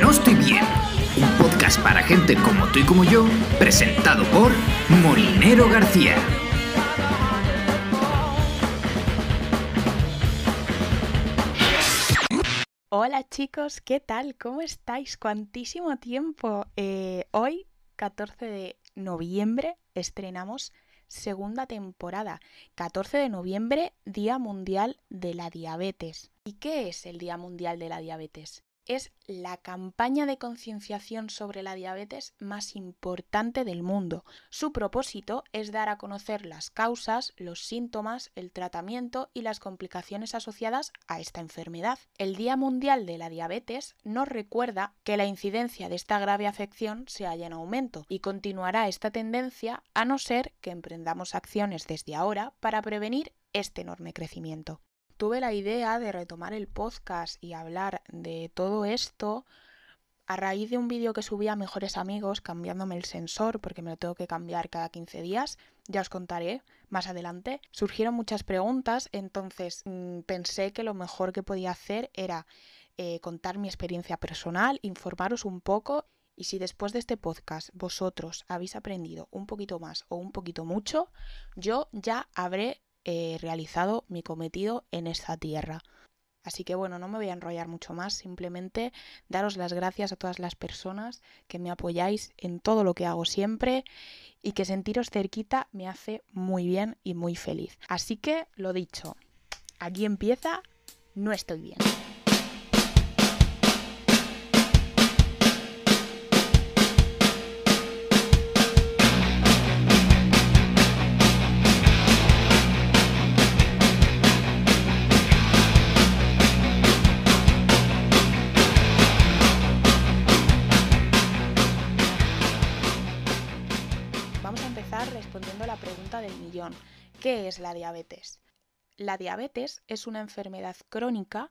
No Estoy Bien, un podcast para gente como tú y como yo, presentado por Molinero García. Hola chicos, ¿qué tal? ¿Cómo estáis? ¿Cuantísimo tiempo? Eh, hoy, 14 de noviembre, estrenamos segunda temporada. 14 de noviembre, Día Mundial de la Diabetes. ¿Y qué es el Día Mundial de la Diabetes? Es la campaña de concienciación sobre la diabetes más importante del mundo. Su propósito es dar a conocer las causas, los síntomas, el tratamiento y las complicaciones asociadas a esta enfermedad. El Día Mundial de la Diabetes nos recuerda que la incidencia de esta grave afección se halla en aumento y continuará esta tendencia a no ser que emprendamos acciones desde ahora para prevenir este enorme crecimiento tuve la idea de retomar el podcast y hablar de todo esto a raíz de un vídeo que subí a Mejores Amigos cambiándome el sensor porque me lo tengo que cambiar cada 15 días. Ya os contaré más adelante. Surgieron muchas preguntas, entonces mm, pensé que lo mejor que podía hacer era eh, contar mi experiencia personal, informaros un poco y si después de este podcast vosotros habéis aprendido un poquito más o un poquito mucho, yo ya habré he realizado mi cometido en esta tierra. Así que bueno, no me voy a enrollar mucho más, simplemente daros las gracias a todas las personas que me apoyáis en todo lo que hago siempre y que sentiros cerquita me hace muy bien y muy feliz. Así que lo dicho, aquí empieza, no estoy bien. ¿Qué es la diabetes? La diabetes es una enfermedad crónica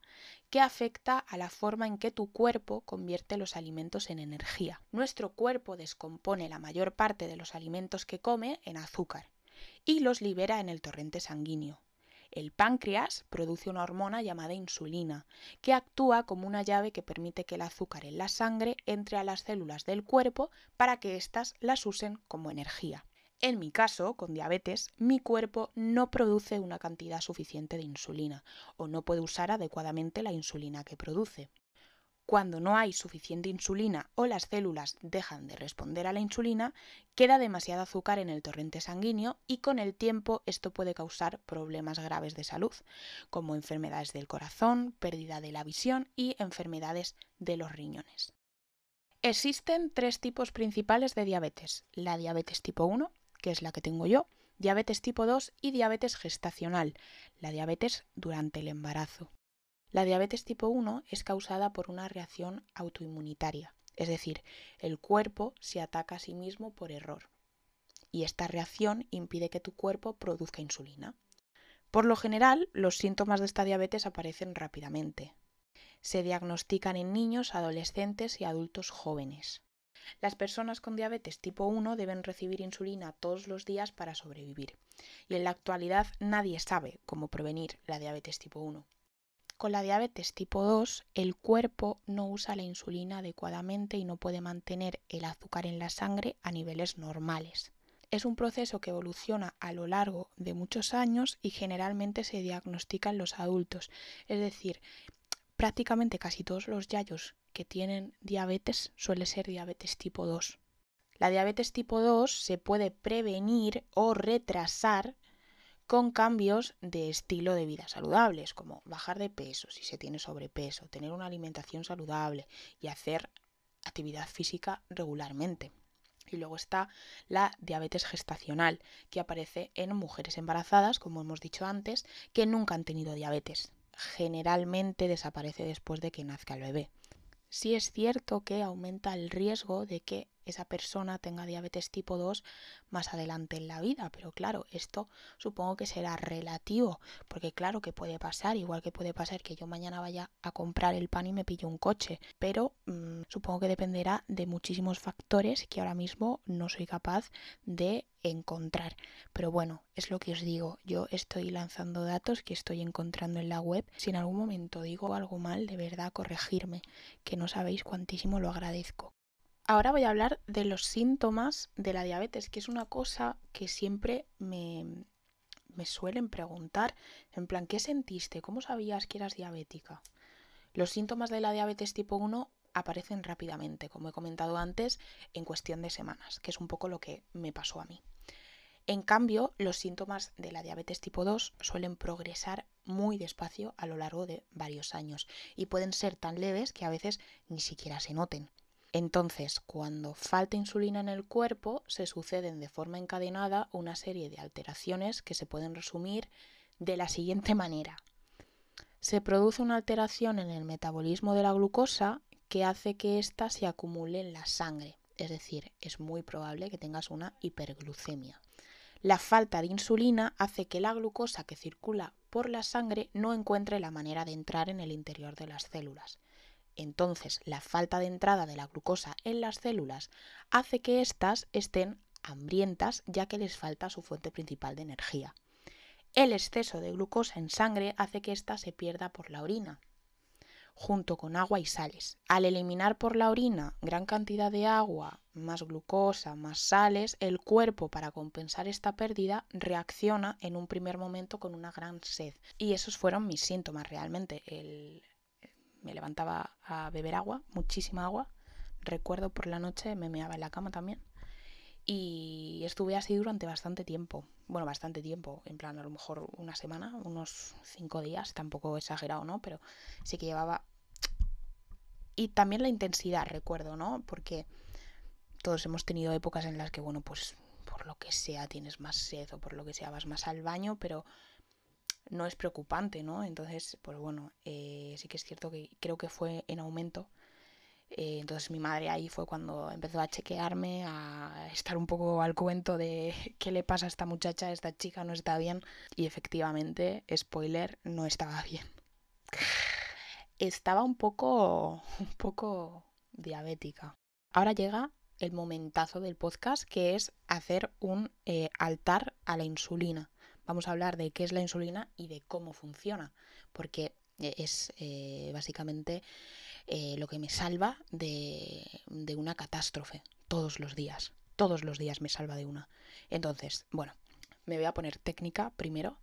que afecta a la forma en que tu cuerpo convierte los alimentos en energía. Nuestro cuerpo descompone la mayor parte de los alimentos que come en azúcar y los libera en el torrente sanguíneo. El páncreas produce una hormona llamada insulina, que actúa como una llave que permite que el azúcar en la sangre entre a las células del cuerpo para que éstas las usen como energía. En mi caso, con diabetes, mi cuerpo no produce una cantidad suficiente de insulina o no puede usar adecuadamente la insulina que produce. Cuando no hay suficiente insulina o las células dejan de responder a la insulina, queda demasiado azúcar en el torrente sanguíneo y con el tiempo esto puede causar problemas graves de salud, como enfermedades del corazón, pérdida de la visión y enfermedades de los riñones. Existen tres tipos principales de diabetes, la diabetes tipo 1, que es la que tengo yo, diabetes tipo 2 y diabetes gestacional, la diabetes durante el embarazo. La diabetes tipo 1 es causada por una reacción autoinmunitaria, es decir, el cuerpo se ataca a sí mismo por error. Y esta reacción impide que tu cuerpo produzca insulina. Por lo general, los síntomas de esta diabetes aparecen rápidamente. Se diagnostican en niños, adolescentes y adultos jóvenes. Las personas con diabetes tipo 1 deben recibir insulina todos los días para sobrevivir. Y en la actualidad nadie sabe cómo prevenir la diabetes tipo 1. Con la diabetes tipo 2, el cuerpo no usa la insulina adecuadamente y no puede mantener el azúcar en la sangre a niveles normales. Es un proceso que evoluciona a lo largo de muchos años y generalmente se diagnostica en los adultos. Es decir, prácticamente casi todos los yayos que tienen diabetes suele ser diabetes tipo 2. La diabetes tipo 2 se puede prevenir o retrasar con cambios de estilo de vida saludables, como bajar de peso si se tiene sobrepeso, tener una alimentación saludable y hacer actividad física regularmente. Y luego está la diabetes gestacional, que aparece en mujeres embarazadas, como hemos dicho antes, que nunca han tenido diabetes. Generalmente desaparece después de que nazca el bebé sí es cierto que aumenta el riesgo de que esa persona tenga diabetes tipo 2 más adelante en la vida. Pero claro, esto supongo que será relativo, porque claro que puede pasar, igual que puede pasar que yo mañana vaya a comprar el pan y me pille un coche, pero mm, supongo que dependerá de muchísimos factores que ahora mismo no soy capaz de encontrar. Pero bueno, es lo que os digo, yo estoy lanzando datos que estoy encontrando en la web. Si en algún momento digo algo mal, de verdad corregirme, que no sabéis cuantísimo lo agradezco. Ahora voy a hablar de los síntomas de la diabetes, que es una cosa que siempre me, me suelen preguntar. En plan, ¿qué sentiste? ¿Cómo sabías que eras diabética? Los síntomas de la diabetes tipo 1 aparecen rápidamente, como he comentado antes, en cuestión de semanas, que es un poco lo que me pasó a mí. En cambio, los síntomas de la diabetes tipo 2 suelen progresar muy despacio a lo largo de varios años y pueden ser tan leves que a veces ni siquiera se noten. Entonces, cuando falta insulina en el cuerpo, se suceden de forma encadenada una serie de alteraciones que se pueden resumir de la siguiente manera. Se produce una alteración en el metabolismo de la glucosa que hace que ésta se acumule en la sangre, es decir, es muy probable que tengas una hiperglucemia. La falta de insulina hace que la glucosa que circula por la sangre no encuentre la manera de entrar en el interior de las células. Entonces, la falta de entrada de la glucosa en las células hace que éstas estén hambrientas ya que les falta su fuente principal de energía. El exceso de glucosa en sangre hace que ésta se pierda por la orina, junto con agua y sales. Al eliminar por la orina gran cantidad de agua, más glucosa, más sales, el cuerpo para compensar esta pérdida reacciona en un primer momento con una gran sed. Y esos fueron mis síntomas realmente. El, me levantaba a beber agua, muchísima agua. Recuerdo por la noche me meaba en la cama también. Y estuve así durante bastante tiempo. Bueno, bastante tiempo. En plan, a lo mejor una semana, unos cinco días. Tampoco exagerado, ¿no? Pero sí que llevaba... Y también la intensidad, recuerdo, ¿no? Porque todos hemos tenido épocas en las que, bueno, pues por lo que sea tienes más sed o por lo que sea vas más al baño, pero no es preocupante, ¿no? Entonces, pues bueno, eh, sí que es cierto que creo que fue en aumento. Eh, entonces mi madre ahí fue cuando empezó a chequearme, a estar un poco al cuento de qué le pasa a esta muchacha, esta chica no está bien. Y efectivamente, spoiler, no estaba bien. Estaba un poco, un poco diabética. Ahora llega el momentazo del podcast que es hacer un eh, altar a la insulina vamos a hablar de qué es la insulina y de cómo funciona, porque eh, es básicamente eh, lo que me salva de, de una catástrofe todos los días. Todos los días me salva de una. Entonces, bueno, me voy a poner técnica primero.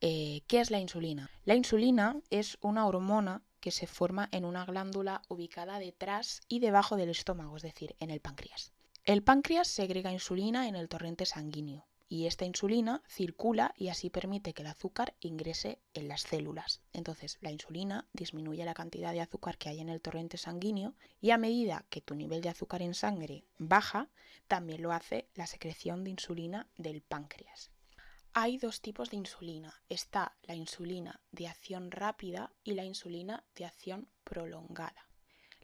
¿Qué es la insulina? La insulina es una hormona que se forma en una glándula ubicada detrás y debajo del estómago, es decir, en el páncreas. El páncreas segrega insulina en el torrente sanguíneo y esta insulina circula y así permite que el azúcar ingrese en las células. Entonces, la insulina disminuye la cantidad de azúcar que hay en el torrente sanguíneo y a medida que tu nivel de azúcar en sangre baja, también lo hace la secreción de insulina del páncreas. Hay dos tipos de insulina. Está la insulina de acción rápida y la insulina de acción prolongada.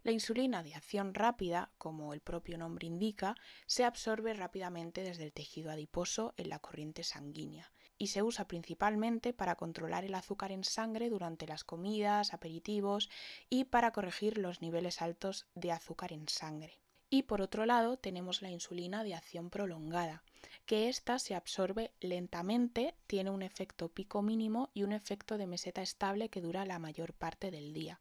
La insulina de acción rápida, como el propio nombre indica, se absorbe rápidamente desde el tejido adiposo en la corriente sanguínea y se usa principalmente para controlar el azúcar en sangre durante las comidas, aperitivos y para corregir los niveles altos de azúcar en sangre. Y por otro lado tenemos la insulina de acción prolongada, que ésta se absorbe lentamente, tiene un efecto pico mínimo y un efecto de meseta estable que dura la mayor parte del día.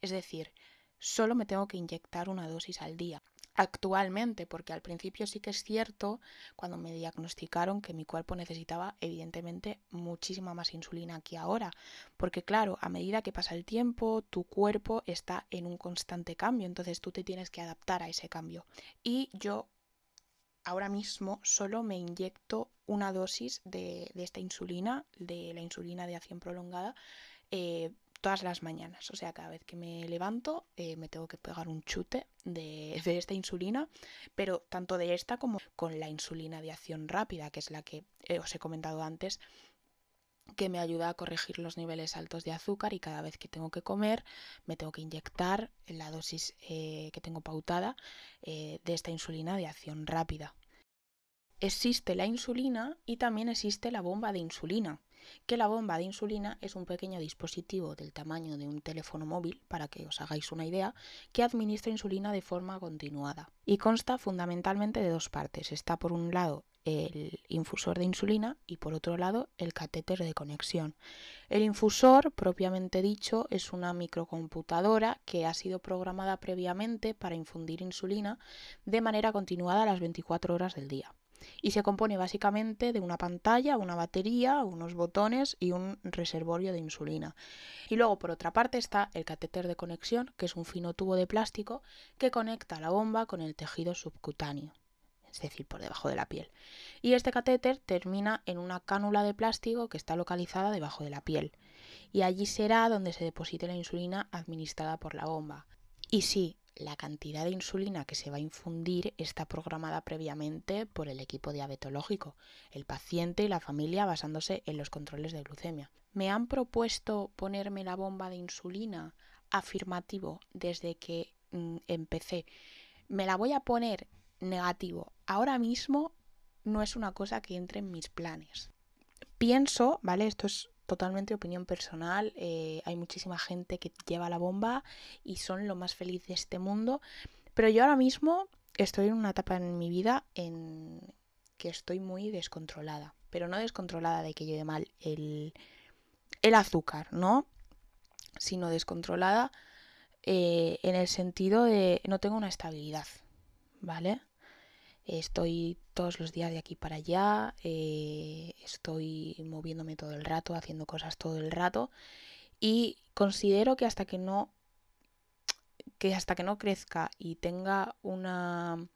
Es decir, solo me tengo que inyectar una dosis al día. Actualmente, porque al principio sí que es cierto, cuando me diagnosticaron que mi cuerpo necesitaba evidentemente muchísima más insulina que ahora, porque claro, a medida que pasa el tiempo, tu cuerpo está en un constante cambio, entonces tú te tienes que adaptar a ese cambio. Y yo ahora mismo solo me inyecto una dosis de, esta insulina, de la insulina de acción prolongada, eh, todas las mañanas. O sea, cada vez que me levanto eh, me tengo que pegar un chute de, esta insulina, pero tanto de esta como con la insulina de acción rápida, que es la que eh, os he comentado antes que me ayuda a corregir los niveles altos de azúcar y cada vez que tengo que comer me tengo que inyectar la dosis eh, que tengo pautada de esta insulina de acción rápida. existe la insulina y también existe la bomba de insulina, que la bomba de insulina es un pequeño dispositivo del tamaño de un teléfono móvil, para que os hagáis una idea, que administra insulina de forma continuada. Y consta fundamentalmente de dos partes. Está por un lado el infusor de insulina y por otro lado el catéter de conexión. El infusor, propiamente dicho, es una microcomputadora que ha sido programada previamente para infundir insulina de manera continuada a las 24 horas del día y se compone básicamente de una pantalla, una batería, unos botones y un reservorio de insulina. Y luego por otra parte está el catéter de conexión, que es un fino tubo de plástico que conecta la bomba con el tejido subcutáneo es decir, por debajo de la piel. Y este catéter termina en una cánula de plástico que está localizada debajo de la piel. Y allí será donde se deposite la insulina administrada por la bomba. Y sí, la cantidad de insulina que se va a infundir está programada previamente por el equipo diabetológico, el paciente y la familia basándose en los controles de glucemia. Me han propuesto ponerme la bomba de insulina afirmativo desde que mm, empecé. Me la voy a poner negativo. Ahora mismo no es una cosa que entre en mis planes. Pienso, ¿vale? Esto es totalmente opinión personal. Eh, hay muchísima gente que lleva la bomba y son lo más feliz de este mundo. Pero yo ahora mismo estoy en una etapa en mi vida en que estoy muy descontrolada. Pero no descontrolada de que lleve mal el, el azúcar, ¿no? Sino descontrolada eh, en el sentido de no tengo una estabilidad, ¿vale? Estoy todos los días de aquí para allá, eh, estoy moviéndome todo el rato, haciendo cosas todo el rato y considero que hasta que no que hasta que no crezca y tenga una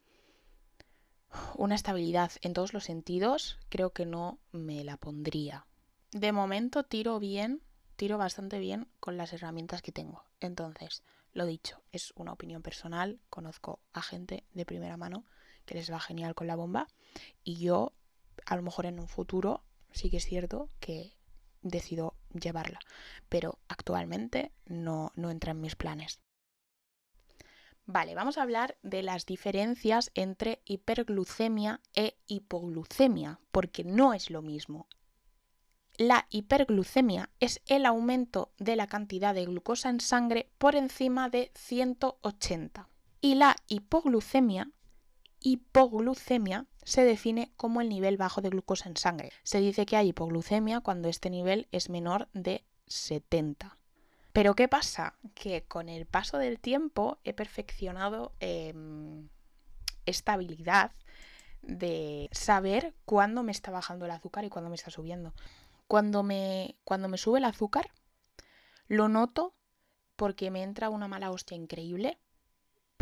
una estabilidad en todos los sentidos, creo que no me la pondría. De momento tiro bien, tiro bastante bien con las herramientas que tengo. Entonces, lo dicho, es una opinión personal, conozco a gente de primera mano que les va genial con la bomba. Y yo, a lo mejor en un futuro, sí que es cierto que decido llevarla. Pero actualmente no, no entra en mis planes. Vale, vamos a hablar de las diferencias entre hiperglucemia e hipoglucemia, porque no es lo mismo. La hiperglucemia es el aumento de la cantidad de glucosa en sangre por encima de 180 y la hipoglucemia hipoglucemia se define como el nivel bajo de glucosa en sangre. Se dice que hay hipoglucemia cuando este nivel es menor de 70. Pero ¿qué pasa? Que con el paso del tiempo he perfeccionado em, esta habilidad de saber cuándo me está bajando el azúcar y cuándo me está subiendo. Cuando me, cuando me sube el azúcar, lo noto porque me entra una mala hostia increíble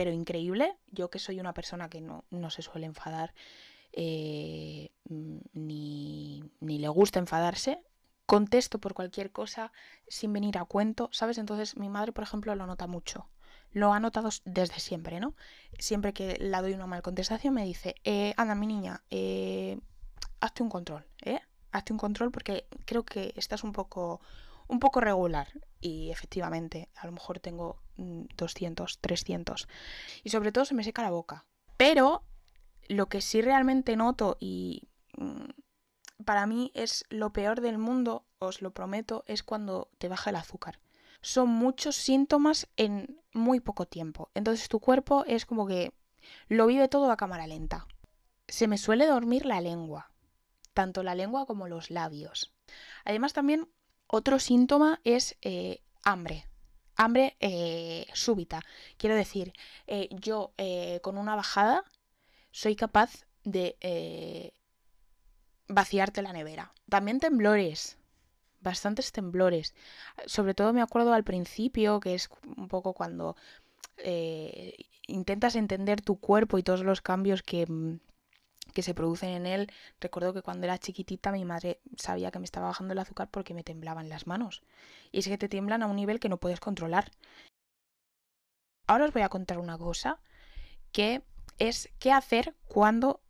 pero increíble. Yo que soy una persona que no, se suele enfadar eh, mm, ni, ni le gusta enfadarse, contesto por cualquier cosa sin venir a cuento, ¿sabes? Entonces mi madre, por ejemplo, lo nota mucho. Lo ha notado desde siempre, ¿no? Siempre que la doy una mal contestación me dice, eh, anda, mi niña, eh, hazte un control, ¿eh? Hazte un control porque creo que estás un poco, un poco regular. Y efectivamente, a lo mejor tengo 200, mm, 300. Y sobre todo se me seca la boca. Pero lo que sí realmente noto y mm, para mí es lo peor del mundo, os lo prometo, es cuando te baja el azúcar. Son muchos síntomas en muy poco tiempo. Entonces tu cuerpo es como que lo vive todo a cámara lenta. Se me suele dormir la lengua, tanto la lengua como los labios. Además también otro síntoma es eh, hambre. Hambre eh, súbita. Quiero decir, eh, yo con una bajada soy capaz de vaciarte la nevera. También temblores. Bastantes temblores. Sobre todo me acuerdo al principio, que es un poco cuando intentas entender tu cuerpo y todos los cambios que, mm, que se producen en él. Recuerdo que cuando era chiquitita mi madre sabía que me estaba bajando el azúcar porque me temblaban las manos. Y es que te tiemblan a un nivel que no puedes controlar. Ahora os voy a contar una cosa que es qué hacer cuando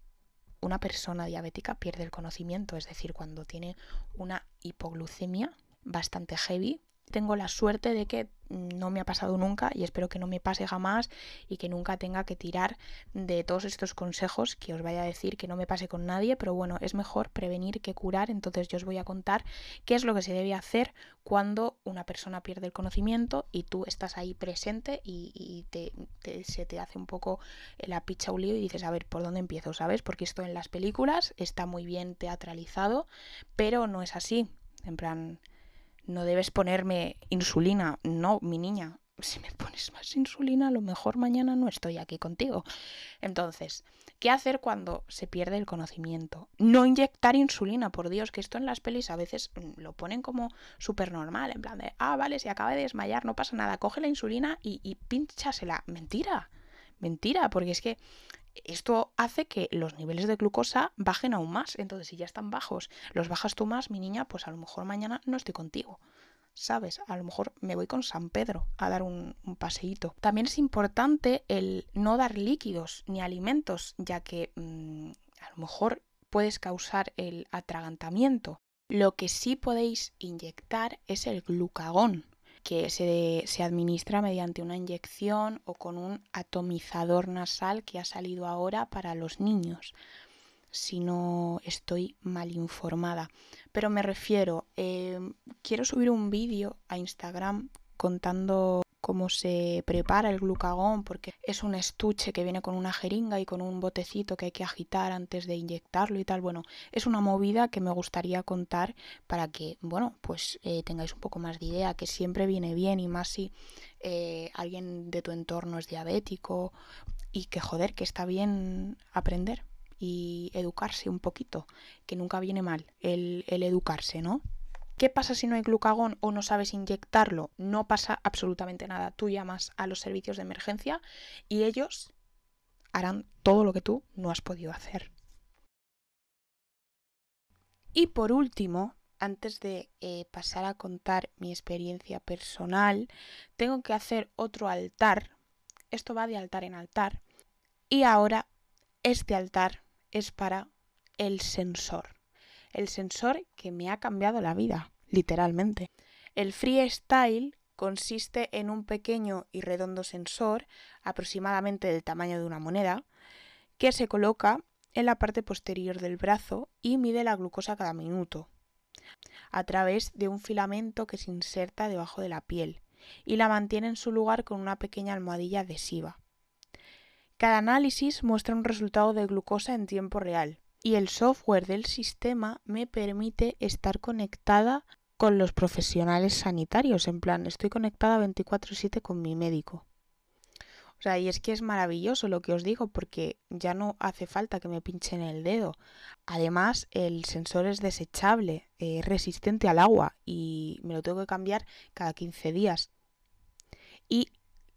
una persona diabética pierde el conocimiento, es decir, cuando tiene una hipoglucemia bastante heavy tengo la suerte de que no me ha pasado nunca y espero que no me pase jamás y que nunca tenga que tirar de todos estos consejos que os vaya a decir que no me pase con nadie, pero bueno, es mejor prevenir que curar, entonces yo os voy a contar qué es lo que se debe hacer cuando una persona pierde el conocimiento y tú estás ahí presente y, te, se te hace un poco la picha un lío y dices, a ver, ¿por dónde empiezo? ¿Sabes? Porque esto en las películas está muy bien teatralizado, pero no es así. En plan, no debes ponerme insulina. No, mi niña, si me pones más insulina, a lo mejor mañana no estoy aquí contigo. Entonces, ¿qué hacer cuando se pierde el conocimiento? No inyectar insulina, por Dios, que esto en las pelis a veces mm, lo ponen como súper normal, en plan de, ah, vale, se acaba de desmayar, no pasa nada, coge la insulina y, y pínchasela. Mentira, mentira, porque es que esto hace que los niveles de glucosa bajen aún más. Entonces, si ya están bajos, los bajas tú más, mi niña, pues a lo mejor mañana no estoy contigo. ¿Sabes? A lo mejor me voy con San Pedro a dar un, paseíto. También es importante el no dar líquidos ni alimentos, ya que mm, a lo mejor puedes causar el atragantamiento. Lo que sí podéis inyectar es el glucagón, que se, se, administra mediante una inyección o con un atomizador nasal que ha salido ahora para los niños, si no estoy mal informada. Pero me refiero, eh, quiero subir un vídeo a Instagram contando cómo se prepara el glucagón, porque es un estuche que viene con una jeringa y con un botecito que hay que agitar antes de inyectarlo y tal. Bueno, es una movida que me gustaría contar para que, bueno, pues eh, tengáis un poco más de idea, que siempre viene bien y más si eh, alguien de tu entorno es diabético y que joder, que está bien aprender y educarse un poquito, que nunca viene mal el, el educarse, ¿no? ¿Qué pasa si no hay glucagón o no sabes inyectarlo? No pasa absolutamente nada. Tú llamas a los servicios de emergencia y ellos harán todo lo que tú no has podido hacer. Y por último, antes de eh, pasar a contar mi experiencia personal, tengo que hacer otro altar. Esto va de altar en altar. Y ahora este altar es para el sensor. El sensor que me ha cambiado la vida literalmente. El freestyle consiste en un pequeño y redondo sensor, aproximadamente del tamaño de una moneda, que se coloca en la parte posterior del brazo y mide la glucosa cada minuto, a través de un filamento que se inserta debajo de la piel y la mantiene en su lugar con una pequeña almohadilla adhesiva. Cada análisis muestra un resultado de glucosa en tiempo real y el software del sistema me permite estar conectada con los profesionales sanitarios, en plan, estoy conectada 24/7 con mi médico. O sea, y es que es maravilloso lo que os digo porque ya no hace falta que me pinchen el dedo. Además, el sensor es desechable, es resistente al agua y me lo tengo que cambiar cada 15 días. Y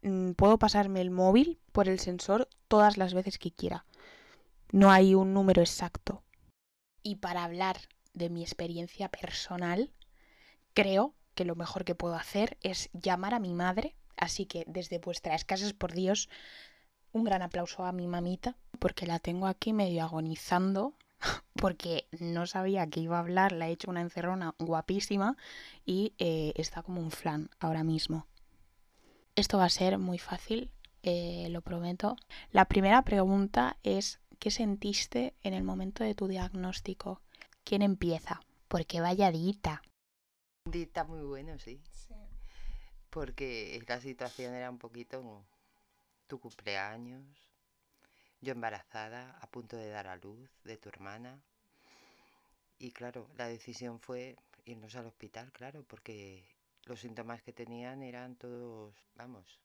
mm, puedo pasarme el móvil por el sensor todas las veces que quiera. No hay un número exacto. Y para hablar de mi experiencia personal, creo que lo mejor que puedo hacer es llamar a mi madre. Así que desde vuestras casas, por Dios, un gran aplauso a mi mamita, porque la tengo aquí medio agonizando, porque no sabía que iba a hablar, la he hecho una encerrona guapísima y eh, está como un flan ahora mismo. Esto va a ser muy fácil, eh, lo prometo. La primera pregunta es, ¿qué sentiste en el momento de tu diagnóstico? ¿Quién empieza? Porque vaya dita. Está muy bueno, sí. Porque la situación era un poquito tu cumpleaños, yo embarazada, a punto de dar a luz de tu hermana. Y claro, la decisión fue irnos al hospital, claro, porque los síntomas que tenían eran todos, vamos,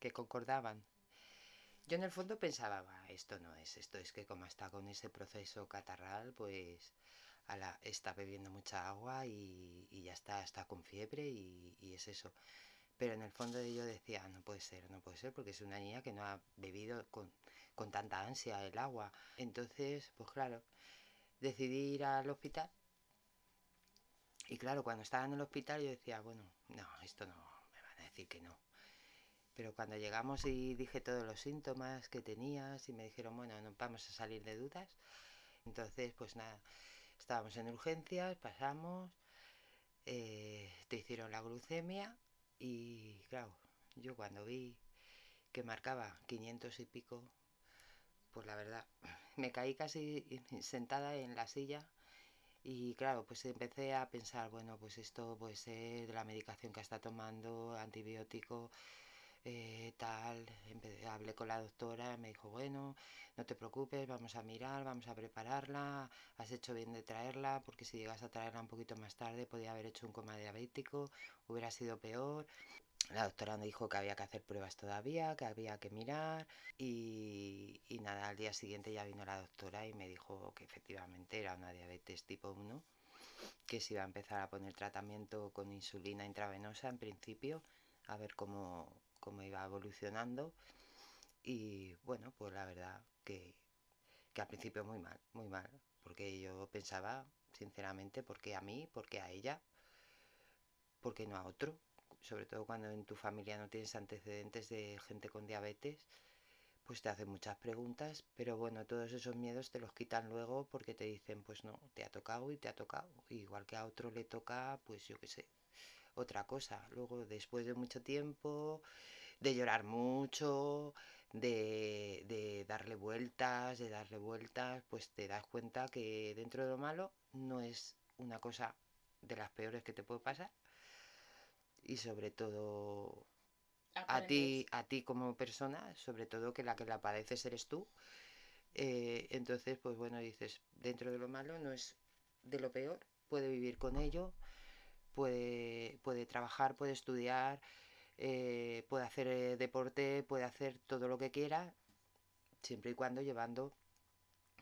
que concordaban. Yo en el fondo pensaba, esto no es, esto es que como está con ese proceso catarral, pues está bebiendo mucha agua y, ya está, está con fiebre y, es eso. Pero en el fondo de yo decía, no puede ser, no puede ser, porque es una niña que no ha bebido con, con tanta ansia el agua. Entonces, pues claro, decidí ir al hospital. Y claro, cuando estaba en el hospital yo decía, bueno, no, esto no, me van a decir que no. Pero cuando llegamos y dije todos los síntomas que tenías y me dijeron, bueno, no vamos a salir de dudas, entonces pues nada, Estábamos en urgencias, pasamos, eh, te hicieron la glucemia y claro, yo cuando vi que marcaba 500 y pico, pues la verdad, me caí casi sentada en la silla y claro, pues empecé a pensar, bueno, pues esto puede ser de la medicación que está tomando, antibiótico, eh, tal, hablé con la doctora, me dijo, bueno, no te preocupes, vamos a mirar, vamos a prepararla, has hecho bien de traerla, porque si llegas a traerla un poquito más tarde podía haber hecho un coma diabético, hubiera sido peor. La doctora me dijo que había que hacer pruebas todavía, que había que mirar y, y nada, al día siguiente ya vino la doctora y me dijo que efectivamente era una diabetes tipo 1, que se iba a empezar a poner tratamiento con insulina intravenosa en principio, a ver cómo, cómo iba evolucionando y bueno, pues la verdad que, que al principio muy mal, muy mal, porque yo pensaba, sinceramente, ¿por qué a mí? ¿Por qué a ella? ¿Por qué no a otro? Sobre todo cuando en tu familia no tienes antecedentes de gente con diabetes, pues te hacen muchas preguntas, pero bueno, todos esos miedos te los quitan luego porque te dicen, pues no, te ha tocado y te ha tocado. Igual que a otro le toca, pues yo qué sé, otra cosa. Luego, después de mucho tiempo, de llorar mucho, de, darle vueltas, de darle vueltas, pues te das cuenta que dentro de lo malo no es una cosa de las peores que te puede pasar. Y sobre todo a ti, a ti como persona, sobre todo que la que la padeces eres tú. Eh, entonces, pues bueno, dices, dentro de lo malo no es de lo peor, puede vivir con ello, puede, puede trabajar, puede estudiar, eh, puede hacer eh, deporte, puede hacer todo lo que quiera, siempre y cuando llevando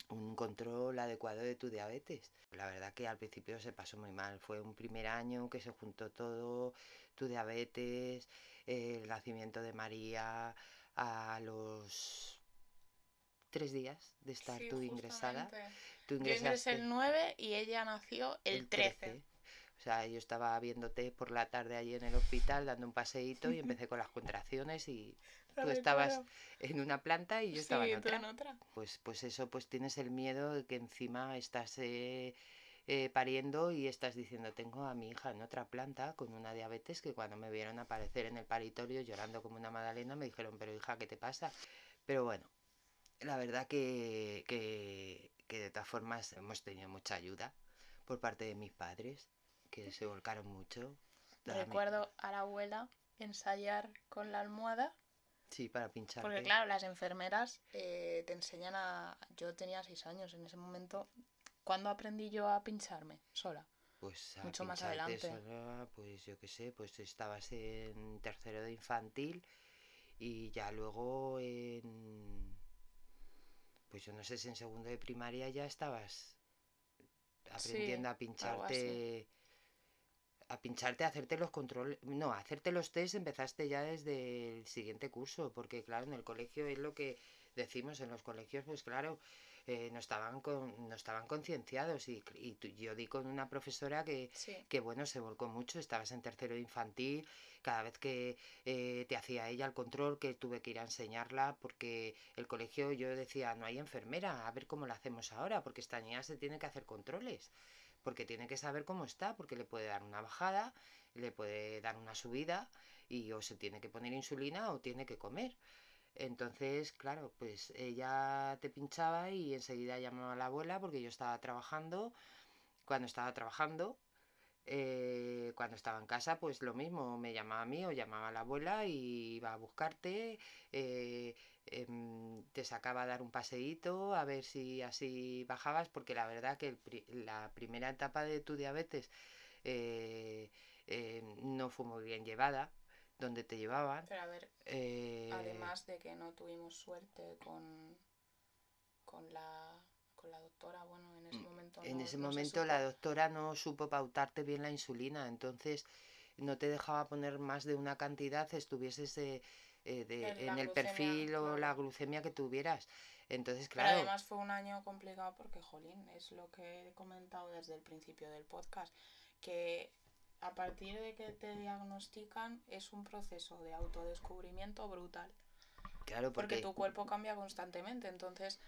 un control adecuado de tu diabetes. La verdad que al principio se pasó muy mal, fue un primer año que se juntó todo, tu diabetes, el nacimiento de María, a los tres días de estar tú ingresada. Tú Yo ingresé el 9 y ella nació el, 13. O sea, yo estaba viéndote por la tarde allí en el hospital dando un paseíto y empecé con las contracciones y tú estabas en una planta y yo estaba en otra. Pues, pues eso, pues tienes el miedo de que encima estás eh, eh, pariendo y estás diciendo, tengo a mi hija en otra planta con una diabetes que cuando me vieron aparecer en el paritorio llorando como una magdalena me dijeron, pero hija, ¿qué te pasa? Pero bueno, la verdad que, que, que de todas formas hemos tenido mucha ayuda por parte de mis padres que se volcaron mucho. Recuerdo a la abuela ensayar con la almohada. Sí, para pinchar. Porque claro, las enfermeras eh, te enseñan a... Yo tenía seis años en ese momento. ¿Cuándo aprendí yo a pincharme sola? Pues mucho más adelante. pues yo qué sé, pues estabas en tercero de infantil y ya luego en... Pues yo no sé si en segundo de primaria ya estabas aprendiendo a pincharte a pincharte, a hacerte los controles, no, a hacerte los test empezaste ya desde el siguiente curso, porque claro, en el colegio es lo que decimos, en los colegios, pues claro, eh, no estaban con, no estaban concienciados y, y yo di con una profesora que, que, bueno, se volcó mucho, estabas en tercero de infantil, cada vez que eh, te hacía ella el control, que tuve que ir a enseñarla, porque el colegio yo decía, no hay enfermera, a ver cómo lo hacemos ahora, porque esta niña se tiene que hacer controles porque tiene que saber cómo está, porque le puede dar una bajada, le puede dar una subida y o se tiene que poner insulina o tiene que comer. Entonces, claro, pues ella te pinchaba y enseguida llamaba a la abuela porque yo estaba trabajando. Cuando estaba trabajando, eh, cuando estaba en casa, pues lo mismo, me llamaba a mí o llamaba a la abuela y iba a buscarte, eh, te sacaba a dar un paseíto a ver si así bajabas, porque la verdad que la primera etapa de tu diabetes eh, no fue muy bien llevada, donde te llevaban. Pero a ver, además de que no tuvimos suerte con, con la la doctora, bueno, en ese mm, momento... en ese momento la doctora no supo pautarte bien la insulina, entonces no te dejaba poner más de una cantidad, estuvieses eh, en el perfil o la glucemia que tuvieras. Entonces, claro. Pero además fue un año complicado porque, jolín, es lo que he comentado desde el principio del podcast, que a partir de que te diagnostican es un proceso de autodescubrimiento brutal. Claro, porque... porque tu cuerpo cambia constantemente, entonces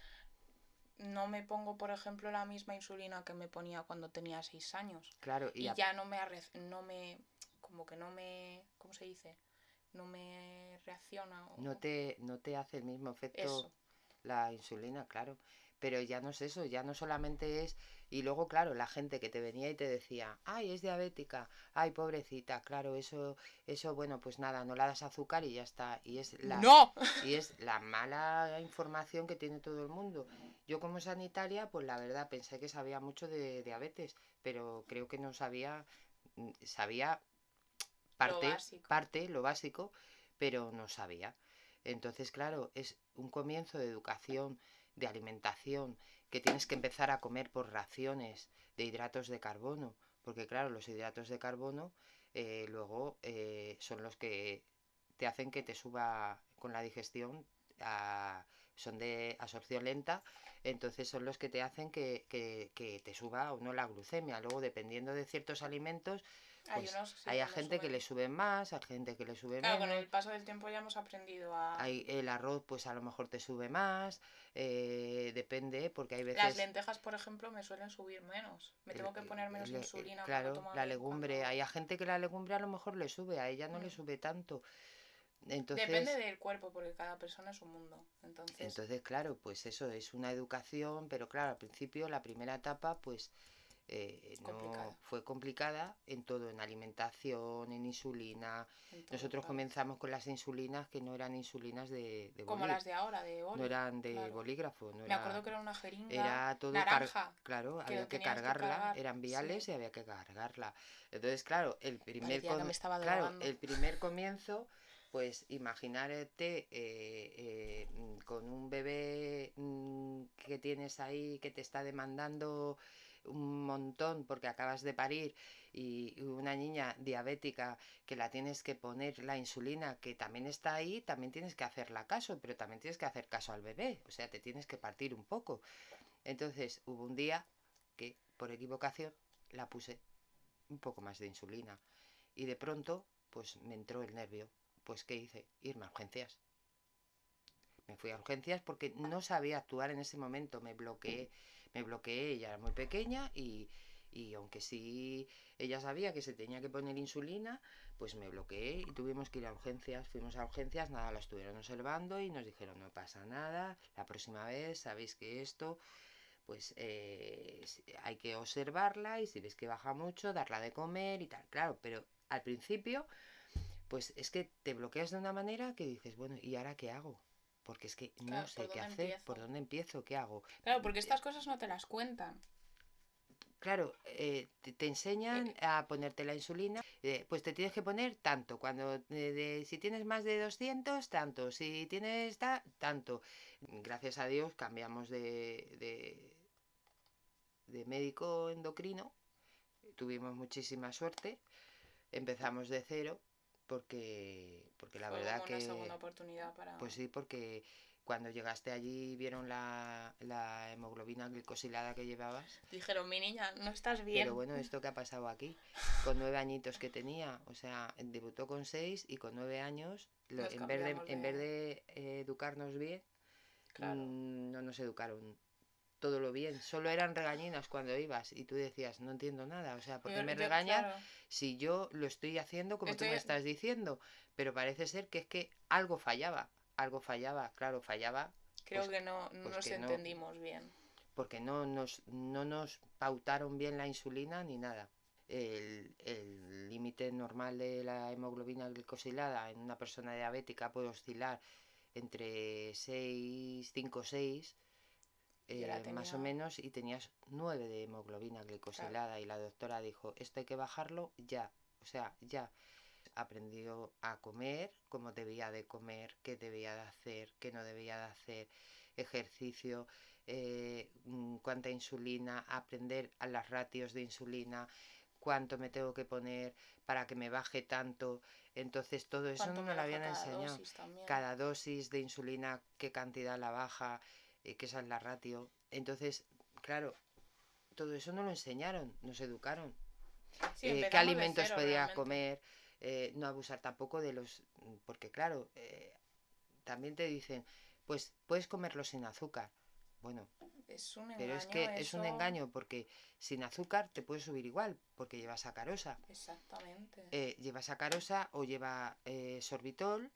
no me pongo, por ejemplo, la misma insulina que me ponía cuando tenía seis años. Claro, y, ya no me, no me, como que no me, ¿cómo se dice? No me reacciona. No, te, no te hace el mismo efecto la insulina, claro. Pero ya no es eso, ya no solamente es... Y luego, claro, la gente que te venía y te decía, ay, es diabética, ay, pobrecita, claro, eso, eso, bueno, pues nada, no la das azúcar y ya está. Y es la, ¡No! Y es la mala información que tiene todo el mundo. Yo como sanitaria, pues la verdad, pensé que sabía mucho de diabetes, pero creo que no sabía, mm, sabía parte, parte, lo básico, pero no sabía. Entonces, claro, es un comienzo de educación de alimentación, que tienes que empezar a comer por raciones de hidratos de carbono, porque claro, los hidratos de carbono eh, luego eh, son los que te hacen que te suba con la digestión, son de absorción lenta, entonces son los que te hacen que, que, que te suba o no la glucemia. Luego, dependiendo de ciertos alimentos, pues hay, gente que le sube más, hay gente que le sube claro, con el paso del tiempo ya hemos aprendido a... Hay, el arroz pues a lo mejor te sube más, eh, depende, porque hay veces... Las lentejas, por ejemplo, me suelen subir menos. Me tengo que poner menos insulina. Claro, la legumbre. Hay gente que la legumbre a lo mejor le sube, a ella no le mm. sube tanto. Entonces, Depende del cuerpo, porque cada persona es un mundo. Entonces... entonces, claro, pues eso es una educación, pero claro, al principio, la primera etapa, pues eh, no fue complicada en todo, en alimentación, en insulina. Nosotros comenzamos con las insulinas que no eran insulinas de, de Como las de ahora, de No eran de bolígrafo. Me acuerdo que era una jeringa era todo naranja. Claro, había que cargarla, eran viales y había que cargarla. Entonces, claro, el primer, claro, el primer comienzo pues imagínate eh, eh, con un bebé mm, que tienes ahí que te está demandando un montón porque acabas de parir y una niña diabética que la tienes que poner la insulina que también está ahí, también tienes que hacerla caso, pero también tienes que hacer caso al bebé, o sea, te tienes que partir un poco. Entonces hubo un día que por equivocación la puse un poco más de insulina y de pronto pues me entró el nervio. Pues ¿qué hice? Irme a urgencias. Me fui a urgencias porque no sabía actuar en ese momento, me bloqueé, me bloqueé, ella era muy pequeña y, y aunque sí ella sabía que se tenía que poner insulina, pues me bloqueé y tuvimos que ir a urgencias. Fuimos a urgencias, nada, la estuvieron observando y nos dijeron no pasa nada, la próxima vez sabéis que esto pues eh, hay que observarla y si ves que baja mucho, darla de comer y tal, claro, pero al principio pues es que te bloqueas de una manera que dices, bueno, ¿y ahora qué hago? Porque es que no sé qué hacer, por dónde empiezo, qué hago. Claro, porque estas cosas no te las cuentan. Claro, eh, te, enseñan eh, a ponerte la insulina, eh, pues te tienes que poner tanto, cuando si tienes más de 200, tanto, si tienes tanto. Gracias a Dios cambiamos de, de, de médico endocrino, tuvimos muchísima suerte, empezamos de cero porque, porque la verdad que... segunda oportunidad para... Pues sí, porque cuando llegaste allí vieron la, la hemoglobina glicosilada que llevabas. Dijeron, mi niña, no estás bien. Pero bueno, ¿esto qué ha pasado aquí? Con nueve añitos que tenía, o sea, debutó con seis y con nueve años, en, vez de, en vez de educarnos bien, mm, no nos educaron todo lo bien. Solo eran regañinas cuando ibas y tú decías, no entiendo nada. O sea, ¿por qué me regañan si yo lo estoy haciendo como tú me estás diciendo? Pero parece ser que es que algo fallaba. Algo fallaba, claro, fallaba. Creo pues que no, no pues nos entendimos bien. Porque no nos, no nos pautaron bien la insulina ni nada. El límite normal de la hemoglobina glicosilada en una persona diabética puede oscilar entre 6, 5, 6 eh, más o menos y tenías 9 de hemoglobina glicosilada y la doctora dijo, esto hay que bajarlo ya, o sea, ya. Aprendió a comer, cómo debía de comer, qué debía de hacer, qué no debía de hacer, ejercicio, eh, mm, cuánta insulina, aprender a las ratios de insulina, cuánto me tengo que poner para que me baje tanto. Entonces todo eso no me lo habían enseñado. cada dosis de insulina, qué cantidad la baja, eh, que esa es la ratio. Entonces, claro, todo eso no lo enseñaron, nos educaron. Eh, qué alimentos podía comer, eh, no abusar tampoco de los... Porque claro, también te dicen, pues puedes comerlo sin azúcar. Bueno, es un pero es que es un engaño porque sin azúcar te puede subir igual, porque lleva sacarosa. Exactamente. Lleva sacarosa o lleva sorbitol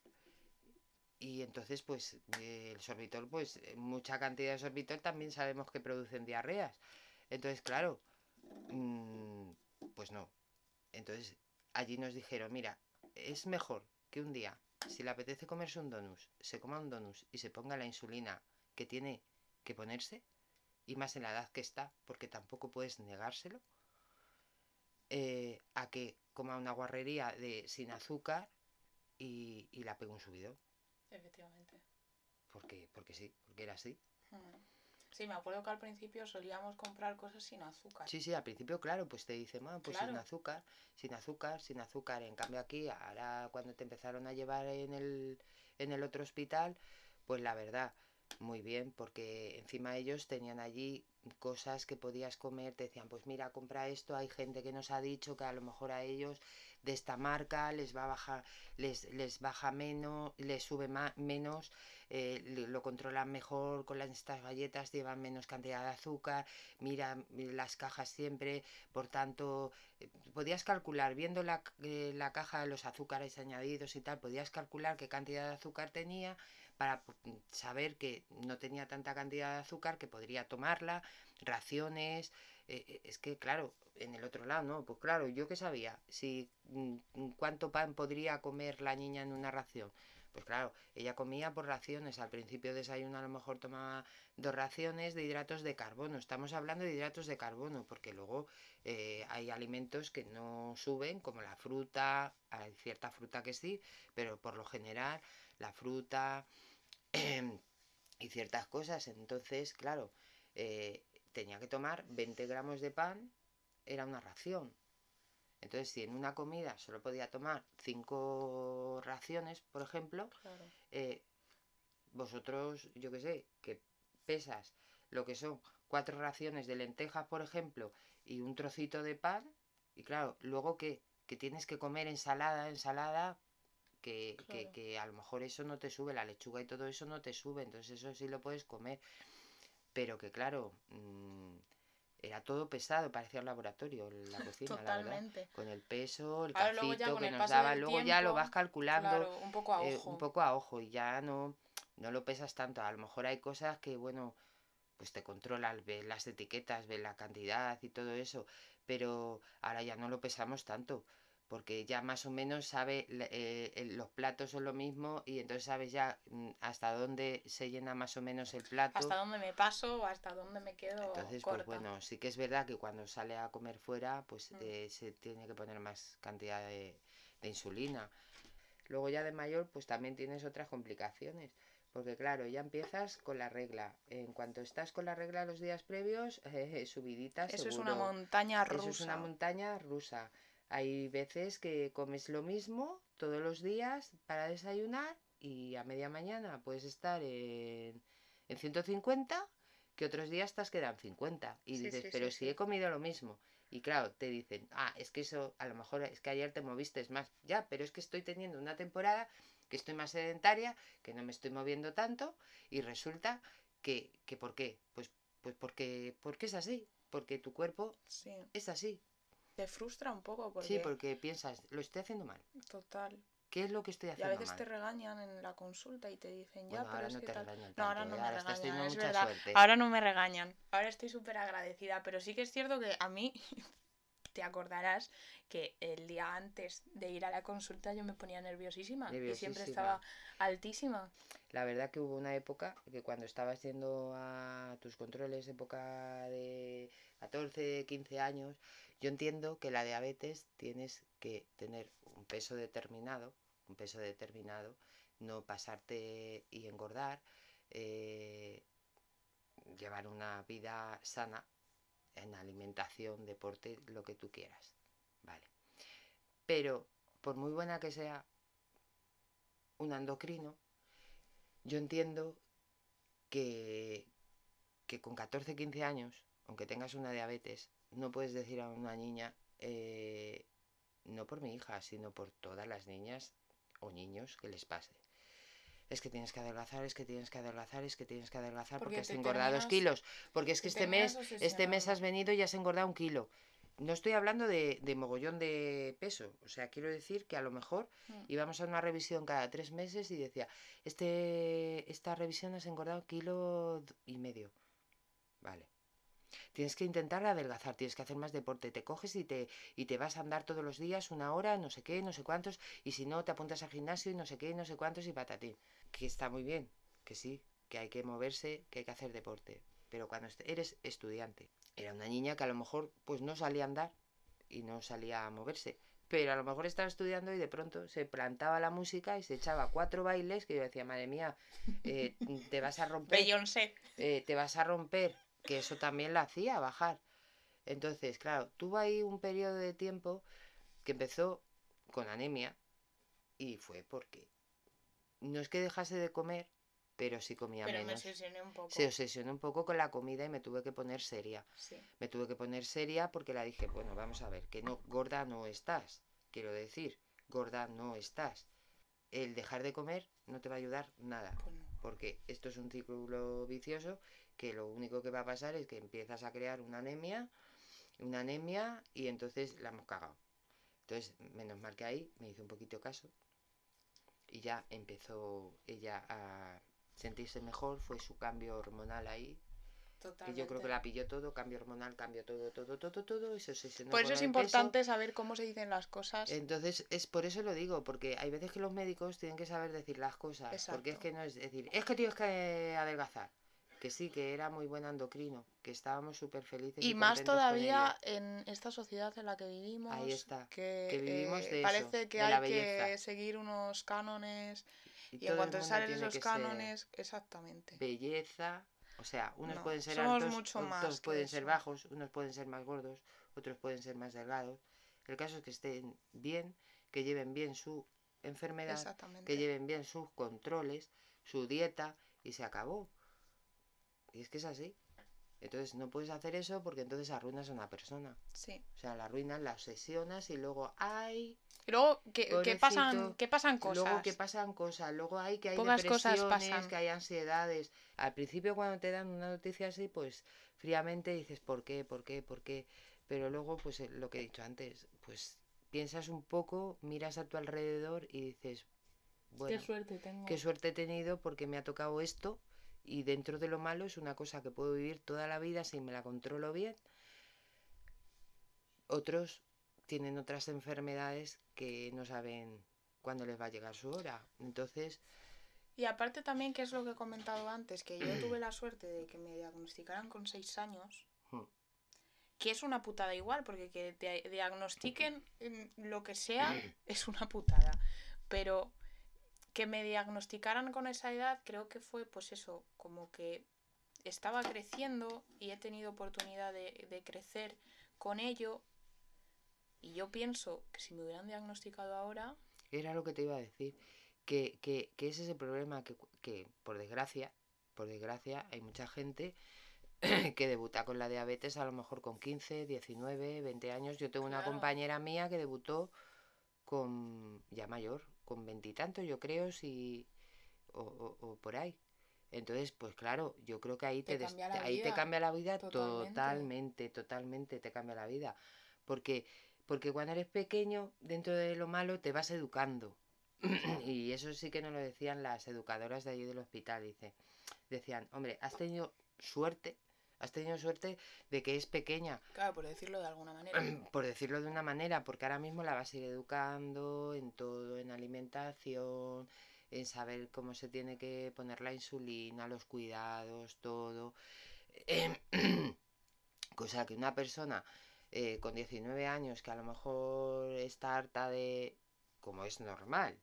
y entonces pues el sorbitol, pues mucha cantidad de sorbitol también sabemos que producen diarreas. Entonces, claro, mm, pues no. Entonces allí nos dijeron, mira, es mejor que un día, si le apetece comerse un donus, se coma un donus y se ponga la insulina que tiene que ponerse, y más en la edad que está, porque tampoco puedes negárselo, eh, a que coma una guarrería de sin azúcar y, la pegue un subidón. Efectivamente. Porque, porque sí, porque era así. Hmm. Sí, me acuerdo que al principio solíamos comprar cosas sin azúcar. Sí, sí, al principio, claro, pues te dicen, pues sin azúcar, sin azúcar, sin azúcar. En cambio aquí, ahora cuando te empezaron a llevar en el, en el otro hospital, pues la verdad, muy bien, porque encima ellos tenían allí cosas que podías comer, te decían, pues mira, compra esto, hay gente que nos ha dicho que a lo mejor a ellos de esta marca les va a bajar, les, les baja menos, les sube más, menos, eh, lo controlan mejor con las, estas galletas, llevan menos cantidad de azúcar, mira las cajas siempre, por tanto, eh, podías calcular, viendo la, eh, la caja de los azúcares añadidos y tal, podías calcular qué cantidad de azúcar tenía para saber que no tenía tanta cantidad de azúcar, que podría tomarla, raciones. Eh, eh, es que, claro, en el otro lado, ¿no? Pues claro, yo qué sabía, si mm, cuánto pan podría comer la niña en una ración. Pues claro, ella comía por raciones. Al principio de desayuno a lo mejor tomaba dos raciones de hidratos de carbono. Estamos hablando de hidratos de carbono, porque luego eh, hay alimentos que no suben, como la fruta, hay cierta fruta que sí, pero por lo general la fruta y ciertas cosas. Entonces, claro, eh, tenía que tomar 20 gramos de pan, era una ración. Entonces, si en una comida solo podía tomar 5 raciones, por ejemplo, eh, vosotros, yo qué sé, que pesas lo que son cuatro raciones de lentejas, por ejemplo, y un trocito de pan, y claro, luego que, que tienes que comer ensalada, ensalada, que, que, a lo mejor eso no te sube, la lechuga y todo eso no te sube, entonces eso sí lo puedes comer. Pero que claro, mm, era todo pesado, parecía un laboratorio la cocina, la verdad. Con el peso, el cafito que nos daba, luego ya lo vas calculando un poco a eh, ojo. un poco a ojo y ya no, no lo pesas tanto. A lo mejor hay cosas que, bueno, pues te controlas, ves las etiquetas, ves la cantidad y todo eso, pero ahora ya no lo pesamos tanto porque ya más o menos sabe, eh, los platos son lo mismo y entonces sabes ya mm, hasta dónde se llena más o menos el plato. Hasta dónde me paso o hasta dónde me quedo. Entonces, pues bueno, sí que es verdad que cuando sale a comer fuera, pues mm. eh, se tiene que poner más cantidad de, insulina. Luego ya de mayor, pues también tienes otras complicaciones. Porque claro, ya empiezas con la regla. En cuanto estás con la regla los días previos, eh, subiditas. Eso es una montaña rusa. Eso es una montaña rusa. Hay veces que comes lo mismo todos los días para desayunar y a media mañana puedes estar en, en 150 que otros días estás quedan 50 y dices, pero si he comido lo mismo. Y claro, te dicen, ah, es que eso, a lo mejor es que ayer te moviste más. Ya, pero es que estoy teniendo una temporada que estoy más sedentaria, que no me estoy moviendo tanto y resulta que, que ¿por qué? Pues, pues porque, porque es así, porque tu cuerpo es así. Te frustra un poco porque... Sí, porque piensas, lo estoy haciendo mal. Total. ¿Qué es lo que estoy haciendo Y a veces te regañan en la consulta y te dicen, ya, pero es no que te tal... no, ahora no me regañan, es verdad. Ahora no me regañan. Ahora estoy súper agradecida, pero sí que es cierto que a mí te acordarás que el día antes de ir a la consulta yo me ponía nerviosísima, y siempre estaba altísima. La verdad que hubo una época que cuando estabas yendo a tus controles, época de 14, 15 años, yo entiendo que la diabetes tienes que tener un peso determinado, un peso determinado, no pasarte y engordar, eh, llevar una vida sana en alimentación, deporte, lo que tú quieras. Vale. Pero, por muy buena que sea un endocrino, yo entiendo que, que con 14, 15 años, aunque tengas una diabetes, no puedes decir a una niña, eh, no por mi hija, sino por todas las niñas o niños que les pase. es que tienes que adelgazar, es que tienes que adelgazar, es que tienes que adelgazar porque, has engordado dos kilos. Porque es que este mes, este mes has venido y has engordado un kilo. No estoy hablando de, de, mogollón de peso. O sea, quiero decir que a lo mejor mm. íbamos a una revisión cada tres meses y decía, este, esta revisión has engordado kilo y medio. Vale. Tienes que intentar adelgazar, tienes que hacer más deporte. Te coges y te, y te vas a andar todos los días una hora, no sé qué, no sé cuántos, y si no, te apuntas al gimnasio y no sé qué, no sé cuántos y patatín. Que está muy bien, que sí, que hay que moverse, que hay que hacer deporte. Pero cuando eres estudiante, era una niña que a lo mejor pues no salía a andar y no salía a moverse. Pero a lo mejor estaba estudiando y de pronto se plantaba la música y se echaba cuatro bailes que yo decía, madre mía, eh, te vas a romper. Eh, te vas a romper que eso también la hacía bajar. Entonces, claro, tuvo ahí un periodo de tiempo que empezó con anemia y fue porque no es que dejase de comer, pero sí comía pero menos. Me un poco. Se obsesionó un poco con la comida y me tuve que poner seria. Me tuve que poner seria porque la dije, bueno, vamos a ver, que no, gorda no estás. Quiero decir, gorda no estás. El dejar de comer no te va a ayudar nada. Pues porque esto es un círculo vicioso que lo único que va a pasar es que empiezas a crear una anemia, una anemia y entonces la hemos cagado. Entonces, menos mal que ahí me hizo un poquito caso y ya empezó ella a sentirse mejor, fue su cambio hormonal ahí. Totalmente. yo creo que la pilló todo, cambio hormonal, cambio todo, todo, todo, todo, y se Por eso es importante saber cómo se dicen las cosas. Entonces, es por eso lo digo, porque hay veces que los médicos tienen que saber decir las cosas, porque es que no es decir, es que tienes que adelgazar que sí, que era muy buen endocrino, que estábamos súper felices. Y, más todavía en esta sociedad en la que vivimos. Ahí está. Que, vivimos eh, de parece que hay que seguir unos cánones y, en cuanto salen esos cánones, exactamente. Belleza, o sea, unos pueden ser altos, otros pueden ser bajos, unos pueden ser más gordos, otros pueden ser más delgados. El caso es que estén bien, que lleven bien su enfermedad, que lleven bien sus controles, su dieta y se acabó. Y es que es así. Entonces no puedes hacer eso porque entonces arruinas a una persona. Sí. O sea, la arruinas, la obsesionas y luego hay... Y luego que, pasan, que pasan cosas. Luego que pasan cosas. Luego hay que hay depresiones, que hay ansiedades. Al principio cuando te dan una noticia así, pues fríamente dices, ¿por qué? ¿Por qué? ¿Por qué? Pero luego, pues eh, lo que he dicho antes, pues piensas un poco, miras a tu alrededor y dices, bueno, qué suerte tengo. Qué suerte he tenido porque me ha tocado esto y dentro de lo malo es una cosa que puedo vivir toda la vida si me la controlo bien. Otros tienen otras enfermedades que no saben cuándo les va a llegar su hora. Entonces... Y aparte también, que es lo que he comentado antes, que yo tuve la suerte de que me diagnosticaran con seis años, hmm. que es una putada igual, porque que te diagnostiquen lo que sea es una putada. Pero que me diagnosticaran con esa edad, creo que fue pues eso, como que estaba creciendo y he tenido oportunidad de, crecer con ello. Y yo pienso que si me hubieran diagnosticado ahora... Era lo que te iba a decir, que, que, que ese es el problema, que, que por desgracia, por desgracia, hay mucha gente que debuta con la diabetes a lo mejor con 15, 19, 20 años. Yo tengo una compañera mía que debutó con ya mayor, con veintitantos, yo creo, si, o, por ahí. Entonces, pues claro, yo creo que ahí te, ahí te cambia la vida totalmente. totalmente, te cambia la vida. Porque, porque cuando eres pequeño, dentro de lo malo, te vas educando. y eso sí que nos lo decían las educadoras de allí del hospital. Dice, decían, hombre, has tenido suerte has tenido suerte de que es pequeña. Claro, por decirlo de alguna manera. por decirlo de una manera, porque ahora mismo la vas a ir educando en todo, en alimentación, en saber cómo se tiene que poner la insulina, los cuidados, todo. Cosa que una persona eh, con 19 años que a lo mejor está harta de, como es normal,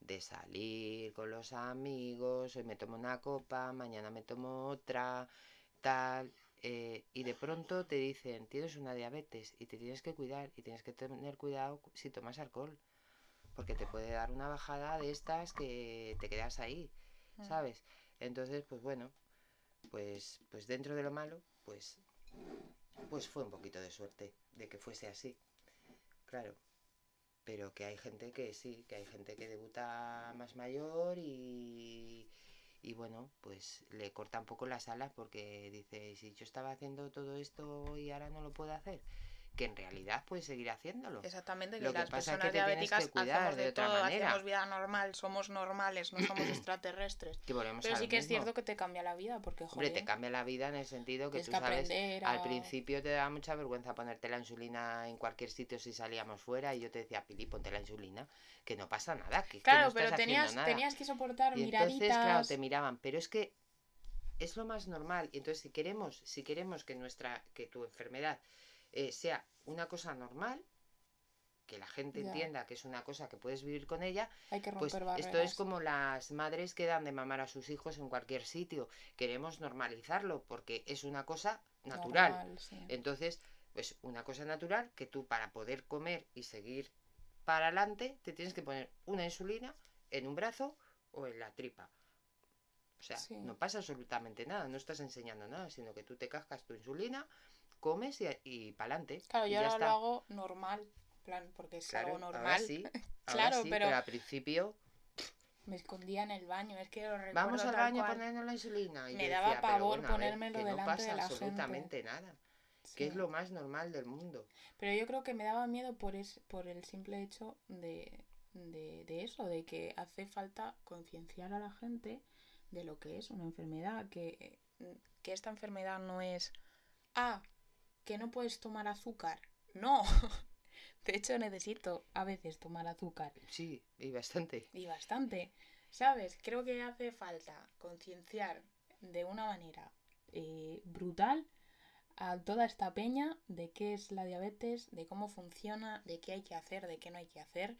de salir con los amigos, hoy me tomo una copa, mañana me tomo otra, tal, eh, y de pronto te dicen, tienes una diabetes y te tienes que cuidar y tienes que tener cuidado si tomas alcohol, porque te puede dar una bajada de estas que te quedas ahí. ¿sabes? Entonces, pues bueno, pues, pues dentro de lo malo, pues, pues fue un poquito de suerte de que fuese así, claro. pero que hay gente que sí, que hay gente que debuta más mayor y, y bueno, pues le corta un poco las alas porque dice, si yo estaba haciendo todo esto y ahora no lo puedo hacer, que en realidad puedes seguir haciéndolo. Exactamente, que Lo que las pasa personas es que diabéticas que hacemos de, de todo, manera. hacemos vida normal, somos normales, no somos extraterrestres. Pero sí que es cierto que te cambia la vida, porque joder, Hombre, te cambia la vida en el sentido que tú sabes, al principio te da mucha vergüenza ponerte la insulina en cualquier sitio si salíamos fuera y yo te decía, Pili, ponte la insulina, que no pasa nada, que, claro, que no pero tenías, tenías que soportar y miraditas. Entonces, claro, te miraban, pero es que es lo más normal. Y entonces si queremos, si queremos que nuestra, que tu enfermedad eh, sea una cosa normal, que la gente entienda que es una cosa que puedes vivir con ella, Hay que pues esto es como las madres que dan de mamar a sus hijos en cualquier sitio. Queremos normalizarlo porque es una cosa natural. Entonces, pues una cosa natural que tú para poder comer y seguir para adelante te tienes que poner una insulina en un brazo o en la tripa. O sea, no pasa absolutamente nada, no estás enseñando nada, sino que tú te cascas tu insulina, comes y, y para adelante. Claro, yo ahora lo hago normal, plan, porque es algo normal. sí, claro, pero... al principio me escondía en el baño, es que lo Vamos al baño a ponernos la insulina. Y me daba pavor ponérmelo delante no pasa de la absolutamente nada. Que es lo más normal del mundo. Pero yo creo que me daba miedo por, es, por el simple hecho de, de, de eso, de que hace falta concienciar a la gente de lo que es una enfermedad, que, que esta enfermedad no es, ah, que no puedes tomar azúcar. No. De hecho, necesito a veces tomar azúcar. Sí, y bastante. Y bastante. ¿Sabes? Creo que hace falta concienciar de una manera eh, brutal a toda esta peña de qué es la diabetes, de cómo funciona, de qué hay que hacer, de qué no hay que hacer.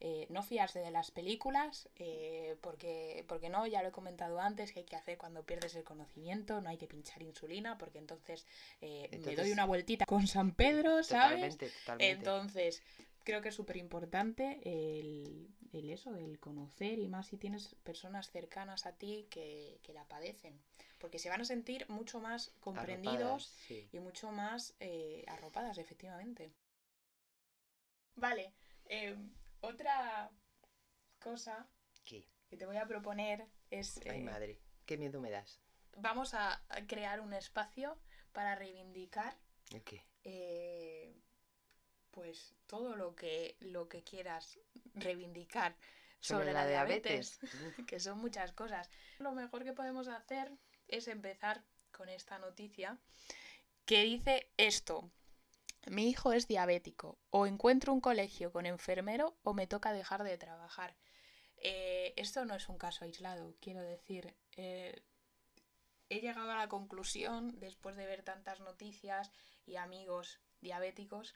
Eh, no fiarse de las películas, eh, porque, porque no, ya lo he comentado antes, que hay que hacer cuando pierdes el conocimiento, no hay que pinchar insulina, porque entonces, eh, me doy una vueltita con San Pedro, ¿sabes? Totalmente, totalmente. Entonces, creo que es súper importante el, el, eso, el conocer, y más si tienes personas cercanas a ti que, que la padecen, porque se van a sentir mucho más comprendidos y mucho más arropadas, efectivamente. Vale, otra cosa ¿Qué? que te voy a proponer es... Ay, eh, madre, qué miedo me das. Vamos a crear un espacio para reivindicar... ¿El qué? Eh, pues todo lo que, lo que quieras reivindicar sobre, la, diabetes, que son muchas cosas. Lo mejor que podemos hacer es empezar con esta noticia que dice esto. Mi hijo es diabético. O encuentro un colegio con enfermero o me toca dejar de trabajar. Eh, esto no es un caso aislado, quiero decir. Eh, he llegado a la conclusión, después de ver tantas noticias y amigos diabéticos,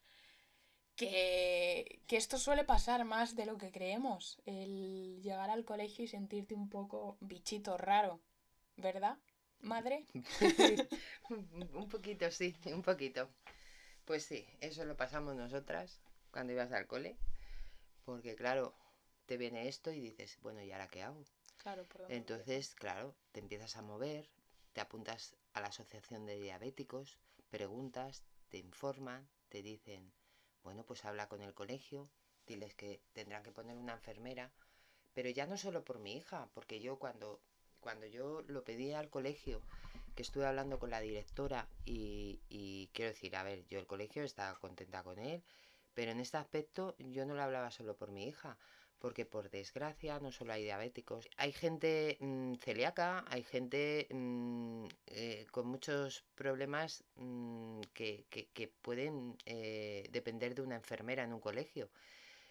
que, que, esto suele pasar más de lo que creemos. El llegar al colegio y sentirte un poco bichito raro, ¿verdad, madre? un poquito, sí, un poquito. Pues sí, eso lo pasamos nosotras cuando ibas al cole, porque claro, te viene esto y dices, bueno, ¿y ahora qué hago? Claro, Entonces, claro, te empiezas a mover, te apuntas a la asociación de diabéticos, preguntas, te informan, te dicen, bueno, pues habla con el colegio, diles que tendrán que poner una enfermera, pero ya no solo por mi hija, porque yo cuando, cuando yo lo pedí al colegio que estuve hablando con la directora y, quiero decir, a ver, yo el colegio estaba contenta con él, pero en este aspecto yo no lo hablaba solo por mi hija, porque por desgracia no solo hay diabéticos, hay gente mm, celíaca, hay gente mm, eh, con muchos problemas mm, que, pueden eh, depender de una enfermera en un colegio.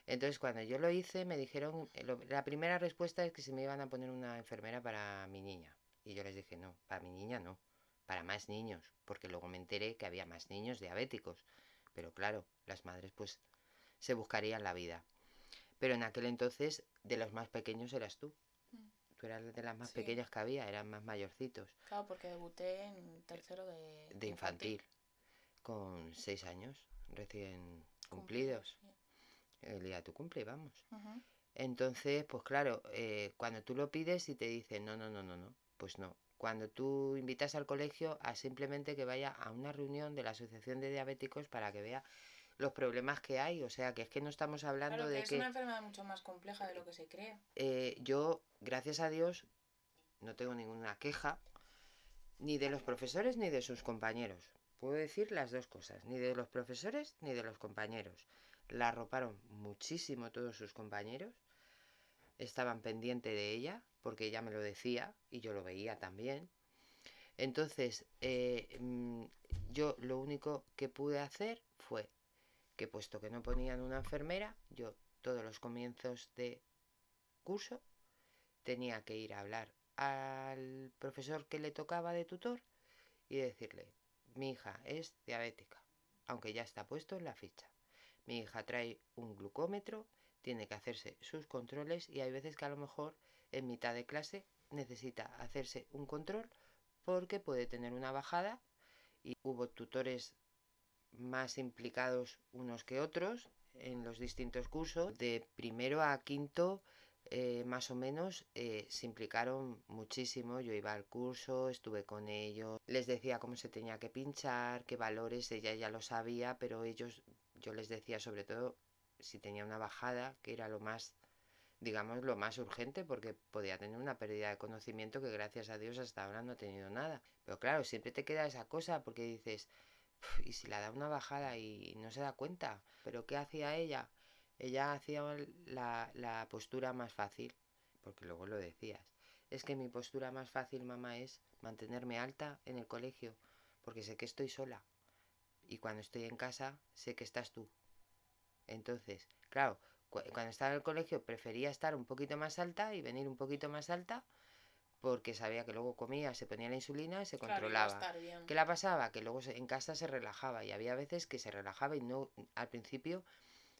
Entonces cuando yo lo hice me dijeron, la primera respuesta es que se me iban a poner una enfermera para mi niña. Y yo les dije, no, para mi niña no, para más niños, porque luego me enteré que había más niños diabéticos. Pero claro, las madres pues se buscarían la vida. Pero en aquel entonces, de los más pequeños eras tú. Mm. Tú eras de las más pequeñas que había, eran más mayorcitos. Claro, porque debuté en tercero de, de infantil, con seis años recién cumplidos. El día de tu cumple, vamos. Entonces, pues claro, eh, cuando tú lo pides y te dicen, no, no, no, no, no, pues no. Cuando tú invitas al colegio a simplemente que vaya a una reunión de la Asociación de Diabéticos para que vea los problemas que hay. O sea, que es que no estamos hablando Claro, que de es que una enfermedad mucho más compleja de lo que se cree. eh, yo, gracias a Dios, no tengo ninguna queja, ni de los profesores ni de sus compañeros. Puedo decir las dos cosas, ni de los profesores ni de los compañeros. La arroparon muchísimo todos sus compañeros, estaban pendientes de ella, porque ella me lo decía y yo lo veía también. Entonces, eh, mm, yo lo único que pude hacer fue que puesto que no ponían una enfermera, yo todos los comienzos de curso tenía que ir a hablar al profesor que le tocaba de tutor y decirle, mi hija es diabética, aunque ya está puesto en la ficha. Mi hija trae un glucómetro, tiene que hacerse sus controles y hay veces que a lo mejor en mitad de clase necesita hacerse un control porque puede tener una bajada y hubo tutores más implicados unos que otros en los distintos cursos. De primero a quinto, eh, más o menos, eh, se implicaron muchísimo. Yo iba al curso, estuve con ellos, les decía cómo se tenía que pinchar, qué valores, ella ya lo sabía, pero ellos, yo les decía sobre todo si tenía una bajada, que era lo más digamos, lo más urgente porque podía tener una pérdida de conocimiento que gracias a Dios hasta ahora no he tenido nada. Pero claro, siempre te queda esa cosa porque dices, "Uf, ¿y si la da una bajada y no se da cuenta? ¿Pero qué hacía ella? Ella hacía la, la postura más fácil, porque luego lo decías. Es que mi postura más fácil, mamá, es mantenerme alta en el colegio, porque sé que estoy sola. Y cuando estoy en casa, sé que estás tú. Entonces, claro, cu- cuando estaba en el colegio prefería estar un poquito más alta y venir un poquito más alta porque sabía que luego comía, se ponía la insulina y se Claro, controlaba. ¿Qué la pasaba? Que luego en casa se relajaba y había veces que se relajaba y no al principio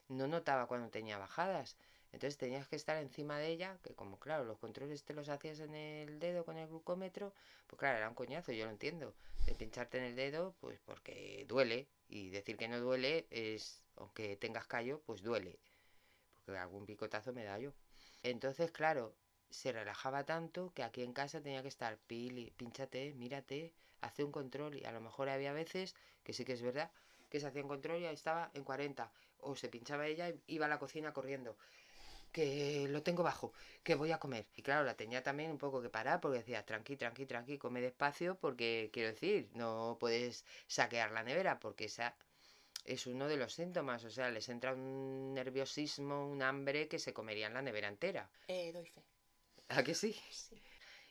no notaba cuando tenía bajadas. Entonces tenías que estar encima de ella, que como claro, los controles te los hacías en el dedo con el glucómetro, pues claro, era un coñazo, yo lo entiendo. De pincharte en el dedo, pues porque duele. Y decir que no duele es, aunque tengas callo, pues duele. Porque algún picotazo me da yo. Entonces, claro, se relajaba tanto que aquí en casa tenía que estar, pili, pínchate, mírate, hace un control. Y a lo mejor había veces, que sí que es verdad, que se hacía un control y ahí estaba en 40. O se pinchaba ella y iba a la cocina corriendo. Que lo tengo bajo, que voy a comer. Y claro, la tenía también un poco que parar porque decía, tranqui, tranqui, tranqui, come despacio porque quiero decir, no puedes saquear la nevera porque esa es uno de los síntomas. O sea, les entra un nerviosismo, un hambre que se comerían la nevera entera. Eh, doy fe. ¿A que sí? Sí.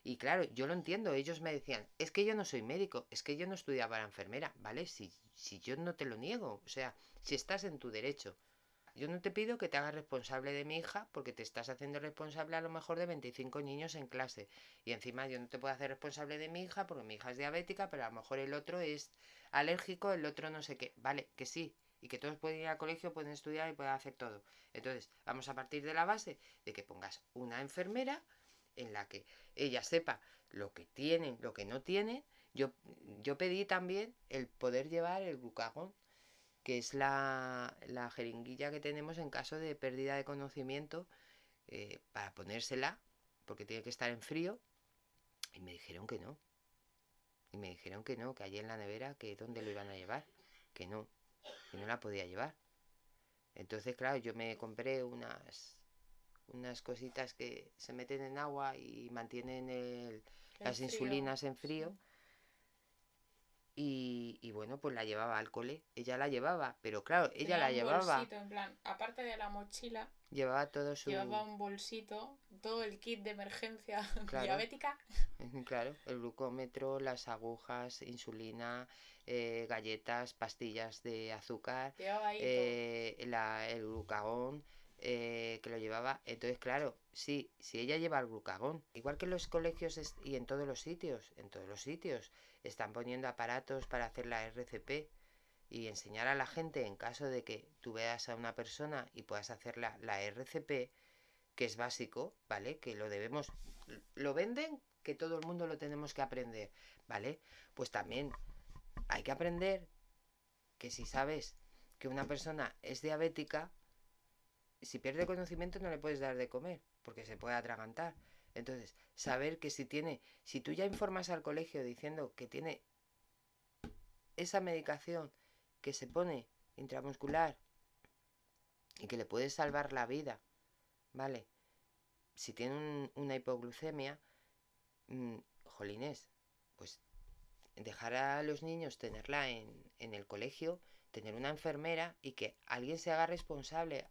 Y claro, yo lo entiendo, ellos me decían, es que yo no soy médico, es que yo no estudiaba para enfermera, ¿vale? Si, si yo no te lo niego, o sea, si estás en tu derecho. Yo no te pido que te hagas responsable de mi hija porque te estás haciendo responsable a lo mejor de 25 niños en clase. Y encima yo no te puedo hacer responsable de mi hija porque mi hija es diabética, pero a lo mejor el otro es alérgico, el otro no sé qué. Vale, que sí. Y que todos pueden ir al colegio, pueden estudiar y pueden hacer todo. Entonces, vamos a partir de la base de que pongas una enfermera en la que ella sepa lo que tienen, lo que no tienen. Yo, yo pedí también el poder llevar el glucagón, que es la, la jeringuilla que tenemos en caso de pérdida de conocimiento, eh, para ponérsela, porque tiene que estar en frío. Y me dijeron que no. Y me dijeron que no, que allí en la nevera, que dónde lo iban a llevar. Que no, que no la podía llevar. Entonces, claro, yo me compré unas unas cositas que se meten en agua y mantienen el- las frío, insulinas en frío. sí. Y, y bueno, pues la llevaba al cole. Ella la llevaba, pero claro, ella la un llevaba. bolsito, en plan, aparte de la mochila, Llevaba todo su. llevaba un bolsito, todo el kit de emergencia Claro. diabética. Claro, el glucómetro, las agujas, insulina, eh, galletas, pastillas de azúcar, Llevaba eh, la- el glucagón eh, que lo llevaba. Entonces, claro, sí, si ella lleva el glucagón, igual que en los colegios y en todos los sitios, en todos los sitios, están poniendo aparatos para hacer la RCP y enseñar a la gente en caso de que tú veas a una persona y puedas hacer la, la RCP, que es básico, ¿vale? Que lo debemos, lo venden, que todo el mundo lo tenemos que aprender, ¿vale? Pues también hay que aprender que si sabes que una persona es diabética, si pierde conocimiento no le puedes dar de comer, porque se puede atragantar. Entonces, saber que si tiene, si tú ya informas al colegio diciendo que tiene esa medicación que se pone intramuscular y que le puede salvar la vida, ¿vale? Si tiene una hipoglucemia, mmm, jolines, pues dejar a los niños tenerla en, en el colegio, tener una enfermera y que alguien se haga responsable,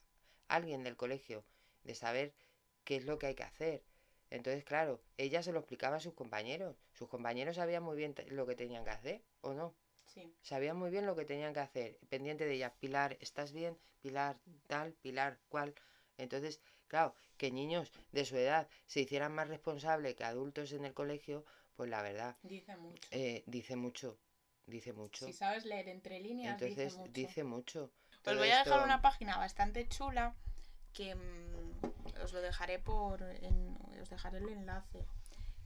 alguien del colegio, de saber qué es lo que hay que hacer. Entonces, claro, ella se lo explicaba a sus compañeros. Sus compañeros sabían muy bien lo que tenían que hacer, ¿o no? Sí. Sabían muy bien lo que tenían que hacer. Pendiente de ella, Pilar, ¿estás bien? Pilar, tal, Pilar, cual. Entonces, claro, que niños de su edad se hicieran más responsables que adultos en el colegio, pues la verdad. Dice mucho. Eh, dice mucho. Dice mucho. Si sabes leer entre líneas, Entonces, dice mucho. dice mucho. Os Todo voy a dejar esto- una página bastante chula que mm, os lo dejaré por en- os dejaré el enlace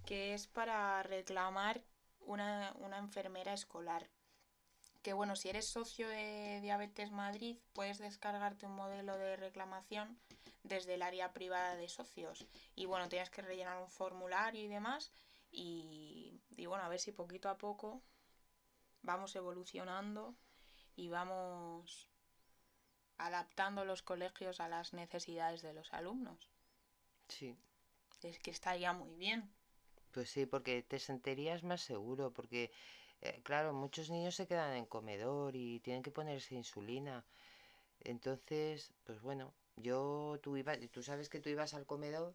que es para reclamar una, una enfermera escolar. Que bueno si eres socio de Diabetes Madrid puedes descargarte un modelo de reclamación desde el área privada de socios. Y bueno tienes que rellenar un formulario y demás y, y bueno a ver si poquito a poco vamos evolucionando y vamos adaptando los colegios a las necesidades de los alumnos. Sí. Es que estaría muy bien. Pues sí, porque te sentirías más seguro, porque, eh, claro, muchos niños se quedan en comedor y tienen que ponerse insulina. Entonces, pues bueno, yo, tú ibas, tú sabes que tú ibas al comedor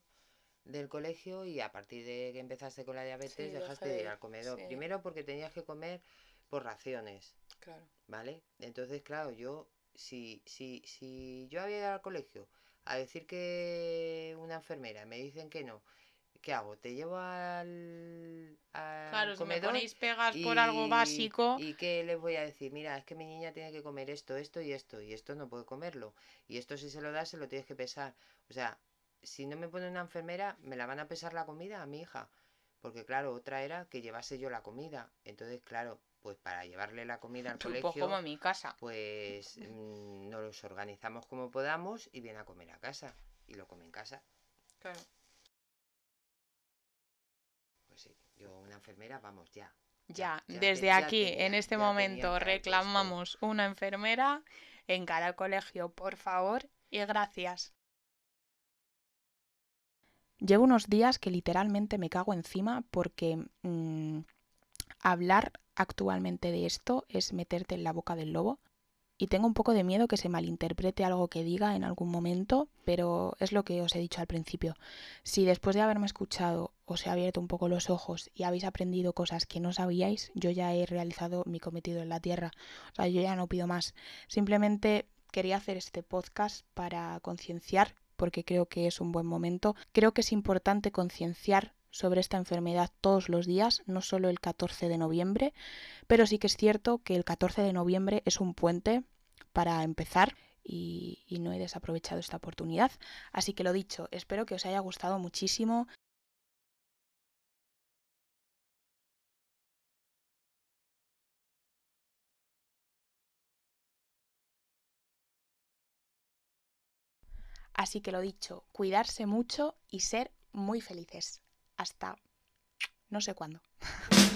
del colegio y a partir de que empezaste con la diabetes Sí, dejaste de ir ir, al comedor. sí. Primero porque tenías que comer por raciones, Claro. ¿vale? Entonces, claro, yo, si, si, si yo había ido al colegio a decir que una enfermera me dicen que no, ¿qué hago? ¿Te llevo al, al Claro, si me ponéis pegas por algo básico, ¿Y qué les voy a decir? Mira, es que mi niña tiene que comer esto, esto y esto, y esto no puede comerlo. Y esto si se lo das, se lo tienes que pesar. O sea, si no me pone una enfermera, ¿me la van a pesar la comida a mi hija? Porque claro, otra era que llevase yo la comida. Entonces, claro, pues para llevarle la comida al pues colegio, como en mi casa. pues mm, nos organizamos como podamos y viene a comer a casa. Y lo come en casa. Claro. Pues sí, yo una enfermera, vamos, ya. Ya, ya desde ya aquí, en este momento, reclamamos una enfermera en cada colegio, por favor, y gracias. Llevo unos días que literalmente me cago encima porque mm, hablar actualmente de esto es meterte en la boca del lobo. Y tengo un poco de miedo que se malinterprete algo que diga en algún momento, pero es lo que os he dicho al principio. Si después de haberme escuchado os he abierto un poco los ojos y habéis aprendido cosas que no sabíais, yo ya he realizado mi cometido en la tierra. O sea, yo ya no pido más. Simplemente quería hacer este podcast para concienciar, porque creo que es un buen momento. Creo que es importante concienciar sobre esta enfermedad todos los días, no solo el 14 de noviembre, pero sí que es cierto que el 14 de noviembre es un puente para empezar y, no he desaprovechado esta oportunidad. Así que lo dicho, espero que os haya gustado muchísimo. Así que lo dicho, cuidarse mucho y ser muy felices. Hasta no sé cuándo.